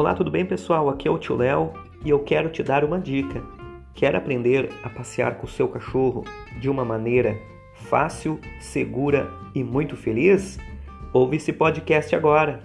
Olá, tudo bem, pessoal? Aqui é o tio Léo e eu quero te dar uma dica. Quer aprender a passear com o seu cachorro de uma maneira fácil, segura e muito feliz? Ouve esse podcast agora.